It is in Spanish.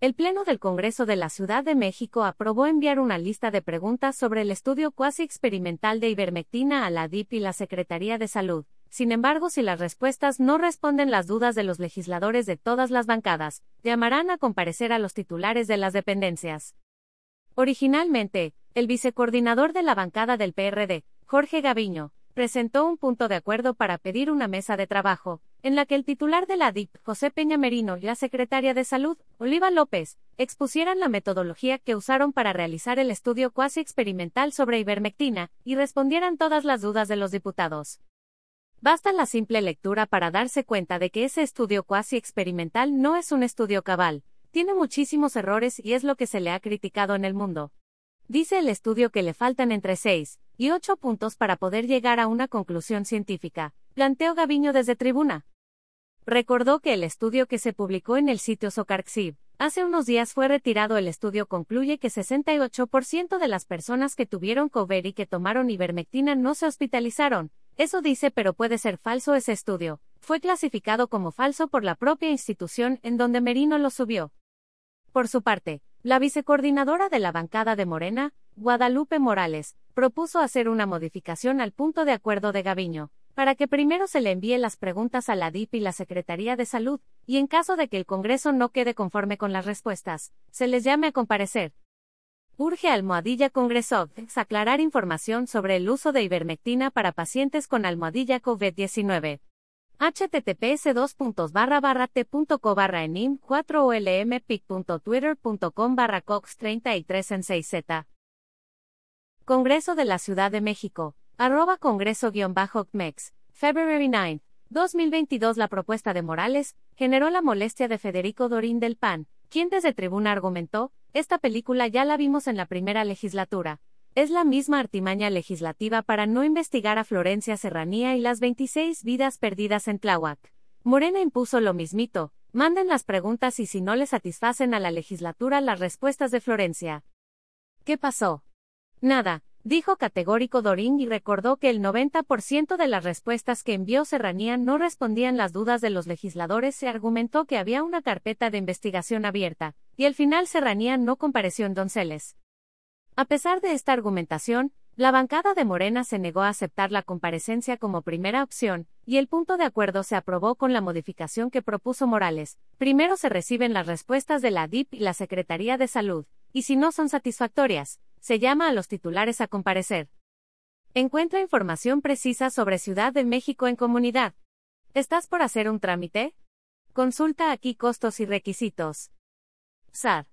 El Pleno del Congreso de la Ciudad de México aprobó enviar una lista de preguntas sobre el estudio cuasi experimental de ivermectina a la DIP y la Secretaría de Salud. Sin embargo, si las respuestas no responden las dudas de los legisladores de todas las bancadas, llamarán a comparecer a los titulares de las dependencias. Originalmente, el vicecoordinador de la bancada del PRD, Jorge Gaviño, presentó un punto de acuerdo para pedir una mesa de trabajo, en la que el titular de la DIP, José Peña Merino, y la secretaria de Salud, Oliva López, expusieran la metodología que usaron para realizar el estudio cuasi experimental sobre ivermectina, y respondieran todas las dudas de los diputados. Basta la simple lectura para darse cuenta de que ese estudio cuasi experimental no es un estudio cabal, tiene muchísimos errores y es lo que se le ha criticado en el mundo. Dice el estudio que le faltan entre 6 y 8 puntos para poder llegar a una conclusión científica, planteó Gaviño desde tribuna. Recordó que el estudio que se publicó en el sitio Socarxib hace unos días fue retirado. El estudio concluye que 68% de las personas que tuvieron COVID y que tomaron ivermectina no se hospitalizaron. Eso dice, pero puede ser falso ese estudio. Fue clasificado como falso por la propia institución en donde Merino lo subió. Por su parte, la vicecoordinadora de la bancada de Morena, Guadalupe Morales, propuso hacer una modificación al punto de acuerdo de Gaviño, para que primero se le envíe las preguntas a la DIP y la Secretaría de Salud, y en caso de que el Congreso no quede conforme con las respuestas, se les llame a comparecer. Urge almohadilla Congreso aclarar información sobre el uso de ivermectina para pacientes con almohadilla COVID-19 https t.co barra enim 4 olmpic.twitter.com barra cox 33 en 6z. Congreso de la Ciudad de México, arroba congreso-mex, February 9, 2022 La propuesta de Morales generó la molestia de Federico Dorín del PAN, quien desde tribuna argumentó, esta película ya la vimos en la primera legislatura, es la misma artimaña legislativa para no investigar a Florencia Serranía y las 26 vidas perdidas en Tláhuac. Morena impuso lo mismito, manden las preguntas y si no le satisfacen a la legislatura las respuestas de Florencia. ¿Qué pasó? Nada, dijo categórico Dorín y recordó que el 90% de las respuestas que envió Serranía no respondían las dudas de los legisladores. Se argumentó que había una carpeta de investigación abierta, y al final Serranía no compareció en Donceles. A pesar de esta argumentación, la bancada de Morena se negó a aceptar la comparecencia como primera opción, y el punto de acuerdo se aprobó con la modificación que propuso Morales. Primero se reciben las respuestas de la DIP y la Secretaría de Salud, y si no son satisfactorias, se llama a los titulares a comparecer. Encuentra información precisa sobre Ciudad de México en comunidad. ¿Estás por hacer un trámite? Consulta aquí costos y requisitos. SAR